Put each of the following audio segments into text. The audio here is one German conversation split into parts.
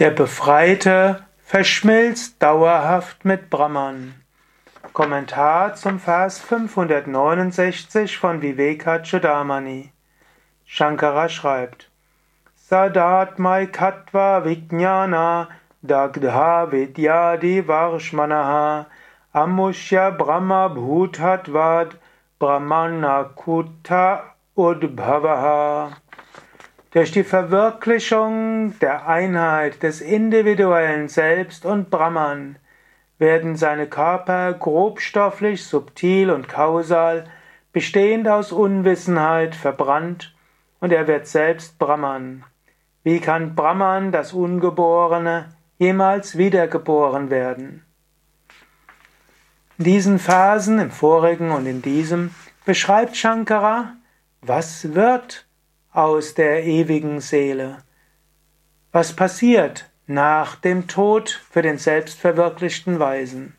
Der Befreite verschmilzt dauerhaft mit Brahman. Kommentar zum Vers 569 von Vivekachudamani. Shankara schreibt: Sadatmai Katva Vijnana Dagdha Vidyadi Varshmanaha Amushya Brahma Bhuthatvad Brahmanakuta Udbhavaha durch die Verwirklichung der Einheit des individuellen Selbst und Brahman werden seine Körper grobstofflich, subtil und kausal, bestehend aus Unwissenheit, verbrannt und er wird selbst Brahman. Wie kann Brahman, das Ungeborene, jemals wiedergeboren werden? In diesen Phasen, im vorigen und in diesem, beschreibt Shankara, was wird aus der ewigen Seele. Was passiert nach dem Tod für den selbstverwirklichten Weisen?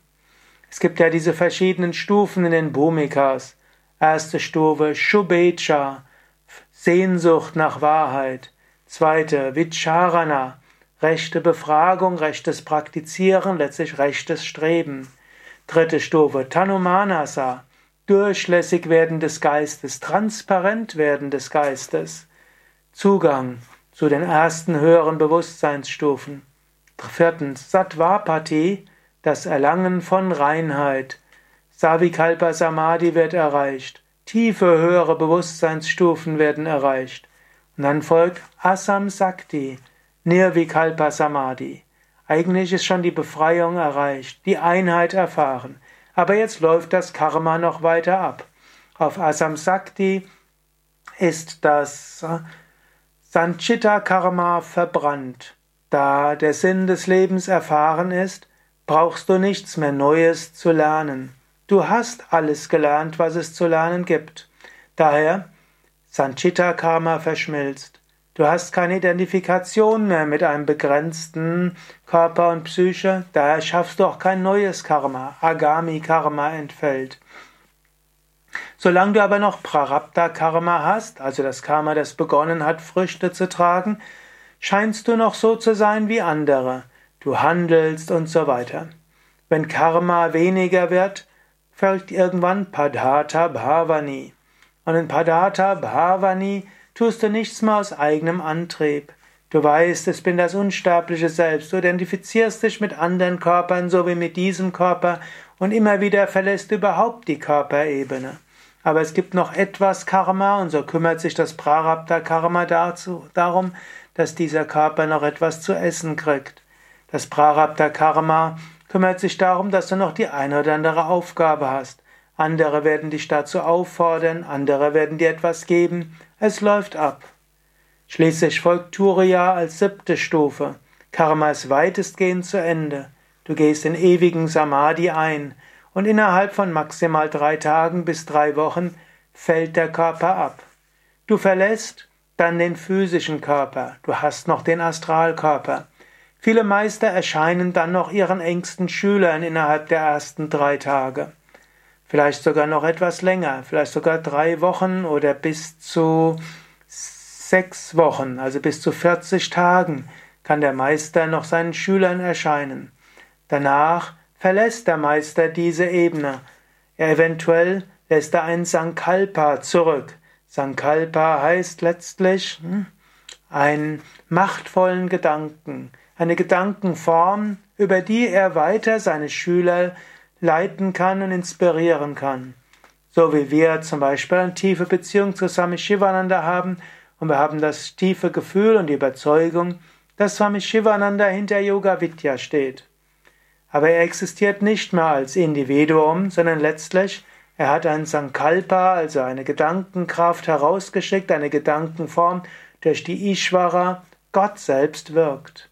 Es gibt ja diese verschiedenen Stufen in den Bhumikas. Erste Stufe Shubhecha, Sehnsucht nach Wahrheit. Zweite Vicharana, rechte Befragung, rechtes Praktizieren, letztlich rechtes Streben. Dritte Stufe Tanumanasa, durchlässig werden des Geistes, transparent werden des Geistes, Zugang zu den ersten höheren Bewusstseinsstufen. Viertens, Sattvapati, das Erlangen von Reinheit. Savikalpa Samadhi wird erreicht. Tiefe höhere Bewusstseinsstufen werden erreicht. Und dann folgt Asam Sakti, Nirvikalpa Samadhi. Eigentlich ist schon die Befreiung erreicht, die Einheit erfahren. Aber jetzt läuft das Karma noch weiter ab. Auf Asam Sakti ist das Sanchita Karma verbrannt. Da der Sinn des Lebens erfahren ist, brauchst du nichts mehr Neues zu lernen. Du hast alles gelernt, was es zu lernen gibt. Daher Sanchita Karma verschmilzt. Du hast keine Identifikation mehr mit einem begrenzten Körper und Psyche, daher schaffst du auch kein neues Karma. Agami Karma entfällt. Solange du aber noch Prarabdha Karma hast, also das Karma, das begonnen hat, Früchte zu tragen, scheinst du noch so zu sein wie andere. Du handelst und so weiter. Wenn Karma weniger wird, folgt irgendwann Padhata Bhavani. Und in Padhata Bhavani tust du nichts mehr aus eigenem Antrieb. Du weißt, es bin das unsterbliche Selbst. Du identifizierst dich mit anderen Körpern, so wie mit diesem Körper, und immer wieder verlässt du überhaupt die Körperebene. Aber es gibt noch etwas Karma, und so kümmert sich das Prarabdha Karma dazu, darum, dass dieser Körper noch etwas zu essen kriegt. Das Prarabdha Karma kümmert sich darum, dass du noch die eine oder andere Aufgabe hast. Andere werden dich dazu auffordern, andere werden dir etwas geben, es läuft ab. Schließlich folgt Turiya als siebte Stufe. Karma ist weitestgehend zu Ende. Du gehst in ewigen Samadhi ein und innerhalb von maximal drei Tagen bis drei Wochen fällt der Körper ab. Du verlässt dann den physischen Körper, du hast noch den Astralkörper. Viele Meister erscheinen dann noch ihren engsten Schülern innerhalb der ersten drei Tage vielleicht sogar noch etwas länger, vielleicht sogar drei Wochen oder bis zu sechs Wochen, also bis zu 40 Tagen, kann der Meister noch seinen Schülern erscheinen. Danach verlässt der Meister diese Ebene. Eventuell lässt er ein Sankalpa zurück. Sankalpa heißt letztlich hm, einen machtvollen Gedanken, eine Gedankenform, über die er weiter seine Schüler leiten kann und inspirieren kann. So wie wir zum Beispiel eine tiefe Beziehung zu Swami Shivananda haben und wir haben das tiefe Gefühl und die Überzeugung, dass Swami Shivananda hinter Yoga Vidya steht. Aber er existiert nicht mehr als Individuum, sondern letztlich er hat ein Sankalpa, also eine Gedankenkraft herausgeschickt, eine Gedankenform, durch die Ishvara, Gott selbst wirkt.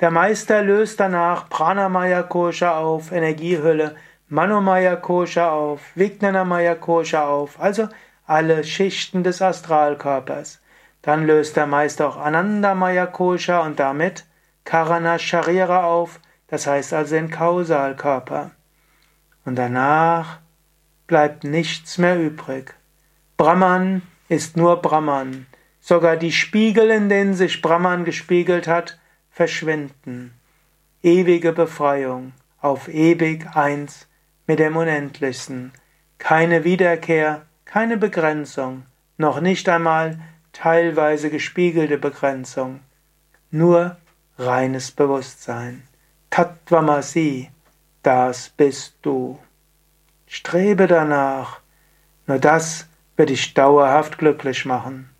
Der Meister löst danach Pranamaya Kosha auf, Energiehülle, Manomaya Kosha auf, Vijnanamaya Kosha auf, also alle Schichten des Astralkörpers. Dann löst der Meister auch Anandamaya Kosha und damit Karana Sharira auf, das heißt also den Kausalkörper. Und danach bleibt nichts mehr übrig. Brahman ist nur Brahman. Sogar die Spiegel, in denen sich Brahman gespiegelt hat, verschwinden. Ewige Befreiung, auf ewig eins mit dem Unendlichsten. Keine Wiederkehr, keine Begrenzung, noch nicht einmal teilweise gespiegelte Begrenzung. Nur reines Bewusstsein. Tattvamasi, das bist du. Strebe danach, nur das wird dich dauerhaft glücklich machen.